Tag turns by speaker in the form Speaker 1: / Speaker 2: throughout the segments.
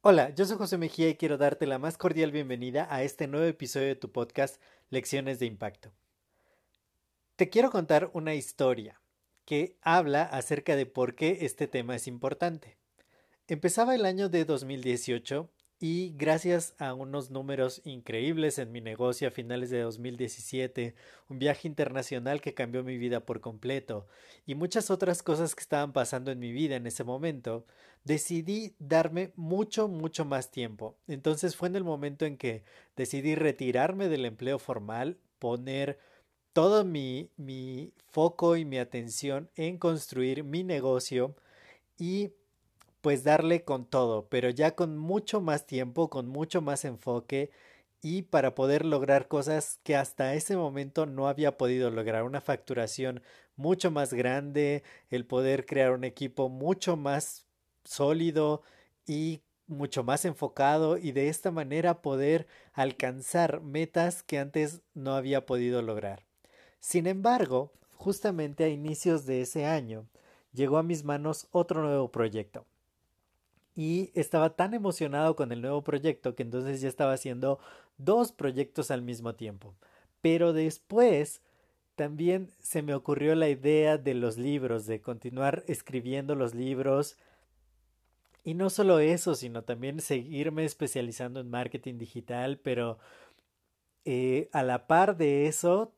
Speaker 1: Hola, yo soy José Mejía y quiero darte la más cordial bienvenida a este nuevo episodio de tu podcast Lecciones de Impacto. Te quiero contar una historia que habla acerca de por qué este tema es importante. Empezaba el año de 2018 y gracias a unos números increíbles en mi negocio a finales de 2017, un viaje internacional que cambió mi vida por completo y muchas otras cosas que estaban pasando en mi vida en ese momento, decidí darme mucho, mucho más tiempo. Entonces fue en el momento en que decidí retirarme del empleo formal, poner todo mi, mi foco y mi atención en construir mi negocio y pues darle con todo, pero ya con mucho más tiempo, con mucho más enfoque y para poder lograr cosas que hasta ese momento no había podido lograr, una facturación mucho más grande, el poder crear un equipo mucho más sólido y mucho más enfocado y de esta manera poder alcanzar metas que antes no había podido lograr. Sin embargo, justamente a inicios de ese año llegó a mis manos otro nuevo proyecto y estaba tan emocionado con el nuevo proyecto que entonces ya estaba haciendo dos proyectos al mismo tiempo. Pero después también se me ocurrió la idea de los libros, de continuar escribiendo los libros. Y no solo eso, sino también seguirme especializando en marketing digital, pero eh, a la par de eso,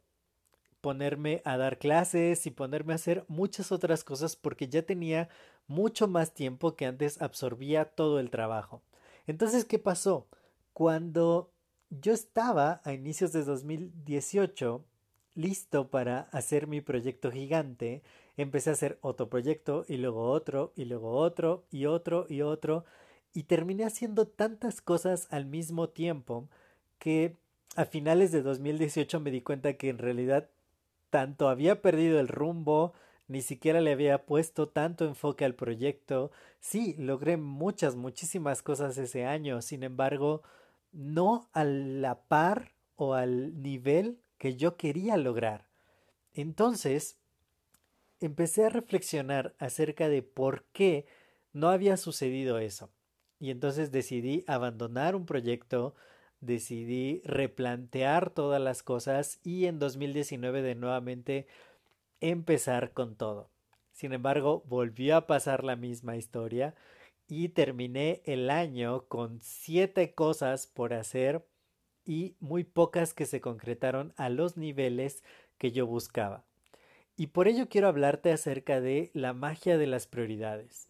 Speaker 1: ponerme a dar clases y ponerme a hacer muchas otras cosas porque ya tenía mucho más tiempo que antes absorbía todo el trabajo. Entonces, ¿qué pasó? Cuando yo estaba a inicios de 2018 listo para hacer mi proyecto gigante, empecé a hacer otro proyecto y luego otro y luego otro y otro y otro y terminé haciendo tantas cosas al mismo tiempo que a finales de 2018 me di cuenta que en realidad tanto había perdido el rumbo, ni siquiera le había puesto tanto enfoque al proyecto. Sí, logré muchas, muchísimas cosas ese año, sin embargo, no a la par o al nivel que yo quería lograr. Entonces, empecé a reflexionar acerca de por qué no había sucedido eso. Y entonces decidí abandonar un proyecto, decidí replantear todas las cosas y en 2019 de nuevamente empezar con todo. Sin embargo, volvió a pasar la misma historia y terminé el año con siete cosas por hacer y muy pocas que se concretaron a los niveles que yo buscaba. Y por ello quiero hablarte acerca de la magia de las prioridades.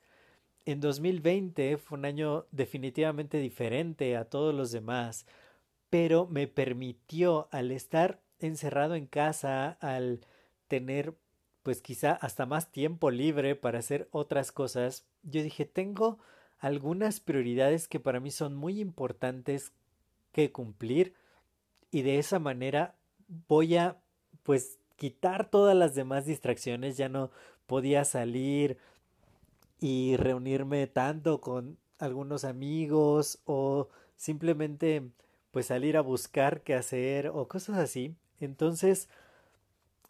Speaker 1: En 2020 fue un año definitivamente diferente a todos los demás, pero me permitió al estar encerrado en casa, al tener pues quizá hasta más tiempo libre para hacer otras cosas, yo dije, tengo algunas prioridades que para mí son muy importantes que cumplir y de esa manera voy a pues quitar todas las demás distracciones, ya no podía salir y reunirme tanto con algunos amigos o simplemente pues salir a buscar qué hacer o cosas así. Entonces,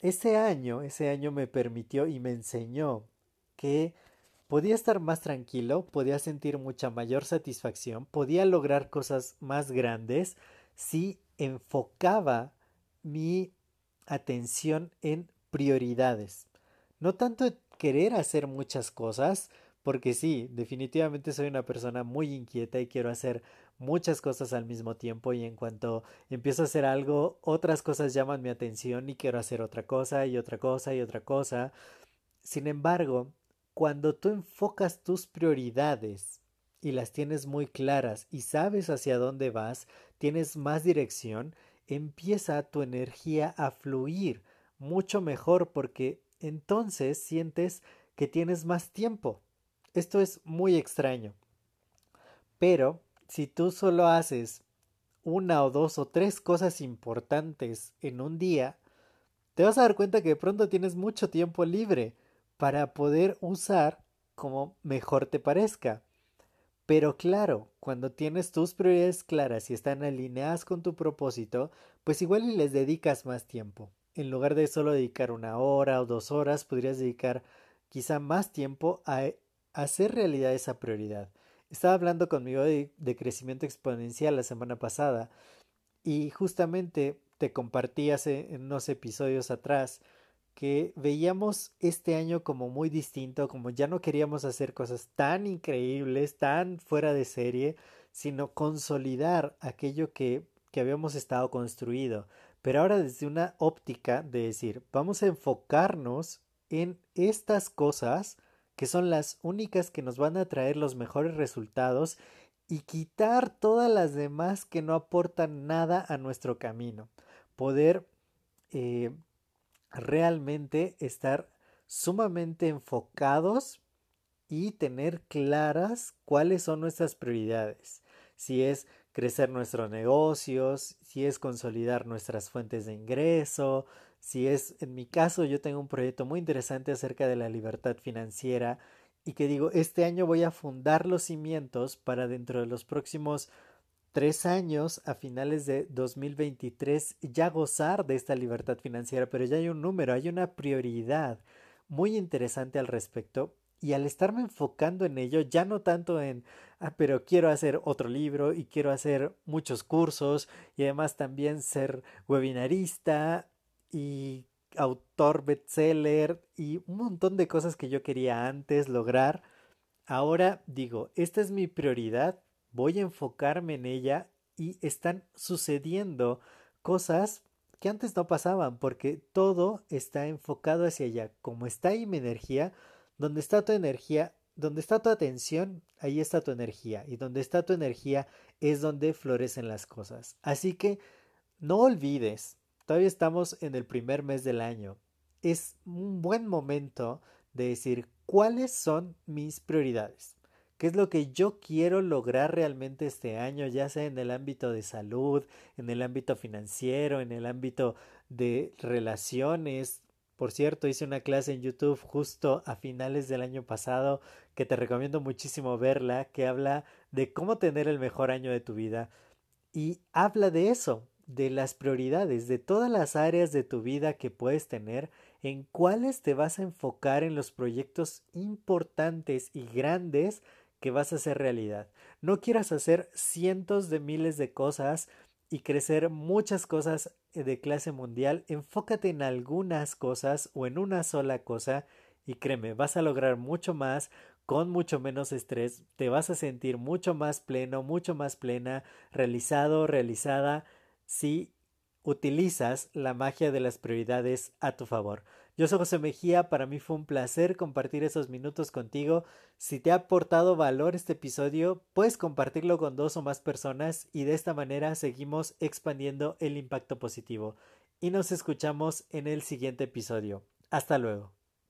Speaker 1: ese año, ese año me permitió y me enseñó que podía estar más tranquilo, podía sentir mucha mayor satisfacción, podía lograr cosas más grandes si enfocaba mi atención en prioridades. No tanto querer hacer muchas cosas, porque sí, definitivamente soy una persona muy inquieta y quiero hacer muchas cosas al mismo tiempo y en cuanto empiezo a hacer algo, otras cosas llaman mi atención y quiero hacer otra cosa y otra cosa y otra cosa. Sin embargo, cuando tú enfocas tus prioridades y las tienes muy claras y sabes hacia dónde vas, tienes más dirección, empieza tu energía a fluir mucho mejor porque entonces sientes que tienes más tiempo. Esto es muy extraño. Pero si tú solo haces una o dos o tres cosas importantes en un día, te vas a dar cuenta que de pronto tienes mucho tiempo libre para poder usar como mejor te parezca. Pero claro, cuando tienes tus prioridades claras y están alineadas con tu propósito, pues igual les dedicas más tiempo. En lugar de solo dedicar una hora o dos horas, podrías dedicar quizá más tiempo a hacer realidad esa prioridad. Estaba hablando conmigo de, crecimiento exponencial la semana pasada y justamente te compartí hace unos episodios atrás que veíamos este año como muy distinto, como ya no queríamos hacer cosas tan increíbles, tan fuera de serie, sino consolidar aquello que, que habíamos estado construido. Pero ahora desde una óptica de decir, vamos a enfocarnos en estas cosas que son las únicas que nos van a traer los mejores resultados y quitar todas las demás que no aportan nada a nuestro camino. Poder eh, realmente estar sumamente enfocados y tener claras cuáles son nuestras prioridades. Si es crecer nuestros negocios, si es consolidar nuestras fuentes de ingreso, si es, en mi caso, yo tengo un proyecto muy interesante acerca de la libertad financiera y que digo, este año voy a fundar los cimientos para dentro de los próximos tres años a finales de 2023 ya gozar de esta libertad financiera, pero ya hay un número, hay una prioridad muy interesante al respecto y al estarme enfocando en ello, ya no tanto en, ah, pero quiero hacer otro libro y quiero hacer muchos cursos y además también ser webinarista y autor bestseller y un montón de cosas que yo quería antes lograr. Ahora digo, esta es mi prioridad voy a enfocarme en ella y están sucediendo cosas que antes no pasaban porque todo está enfocado hacia allá. Como está ahí mi energía, donde está tu energía, donde está tu atención, ahí está tu energía. Y donde está tu energía es donde florecen las cosas. Así que no olvides, todavía estamos en el primer mes del año. Es un buen momento de decir cuáles son mis prioridades qué es lo que yo quiero lograr realmente este año, ya sea en el ámbito de salud, en el ámbito financiero, en el ámbito de relaciones. Por cierto, hice una clase en YouTube justo a finales del año pasado que te recomiendo muchísimo verla, que habla de cómo tener el mejor año de tu vida y habla de eso, de las prioridades, de todas las áreas de tu vida que puedes tener, en cuáles te vas a enfocar en los proyectos importantes y grandes que vas a hacer realidad. No quieras hacer cientos de miles de cosas y crecer muchas cosas eh, de clase mundial. Enfócate en algunas cosas o en una sola cosa y créeme, vas a lograr mucho más con mucho menos estrés, te vas a sentir mucho más pleno, mucho más plena, realizado, realizada, si utilizas la magia de las prioridades a tu favor. Yo soy José Mejía, para mí fue un placer compartir esos minutos contigo. Si te ha aportado valor este episodio, puedes compartirlo con dos o más personas y de esta manera seguimos expandiendo el impacto positivo. Y nos escuchamos en el siguiente episodio. Hasta luego.